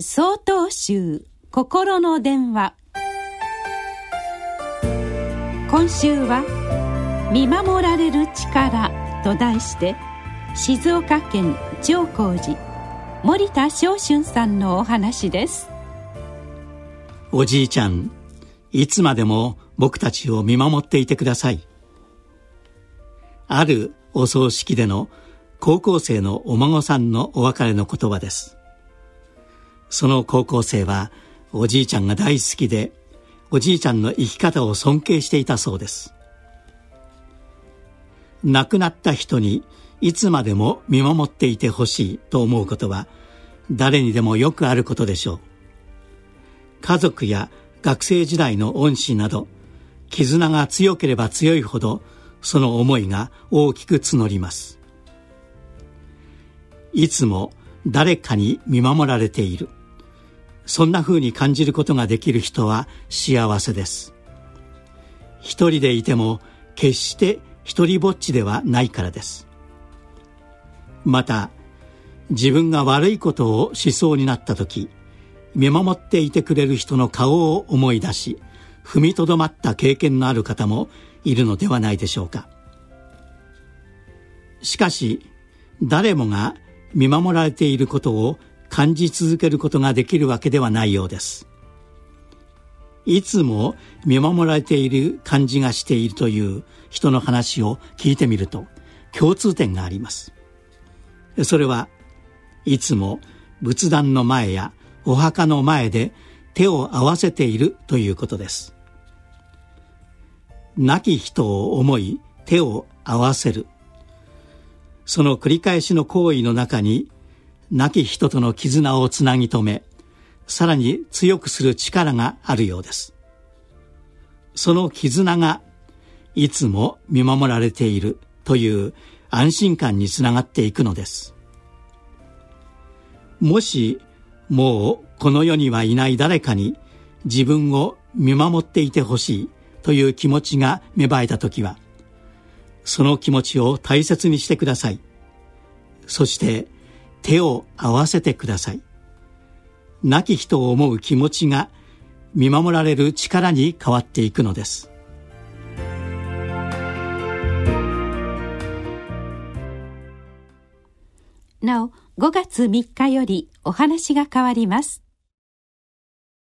総統集心の電話。今週は「見守られる力」と題して静岡県長光寺森田昇春さんのお話です。おじいちゃんいつまでも僕たちを見守っていてください。あるお葬式での高校生のお孫さんのお別れの言葉です。その高校生はおじいちゃんが大好きでおじいちゃんの生き方を尊敬していたそうです。亡くなった人にいつまでも見守っていてほしいと思うことは誰にでもよくあることでしょう。家族や学生時代の恩師など絆が強ければ強いほどその思いが大きく募ります。いつも誰かに見守られている。そんな風に感じることができる人は幸せです。一人でいても決して一人ぼっちではないからです。また自分が悪いことをしそうになった時見守っていてくれる人の顔を思い出し踏みとどまった経験のある方もいるのではないでしょうか。しかし誰もが見守られていることを感じ続けることができるわけではないようです。いつも見守られている感じがしているという人の話を聞いてみると共通点があります。それはいつも仏壇の前やお墓の前で手を合わせているということです。亡き人を思い手を合わせる。その繰り返しの行為の中に亡き人との絆をつなぎ止めさらに強くする力があるようです。その絆がいつも見守られているという安心感につながっていくのです。もしもうこの世にはいない誰かに自分を見守っていてほしいという気持ちが芽生えた時はその気持ちを大切にしてください。そして手を合わせてください。亡き人を思う気持ちが見守られる力に変わっていくのです。なお5月3日よりお話が変わります。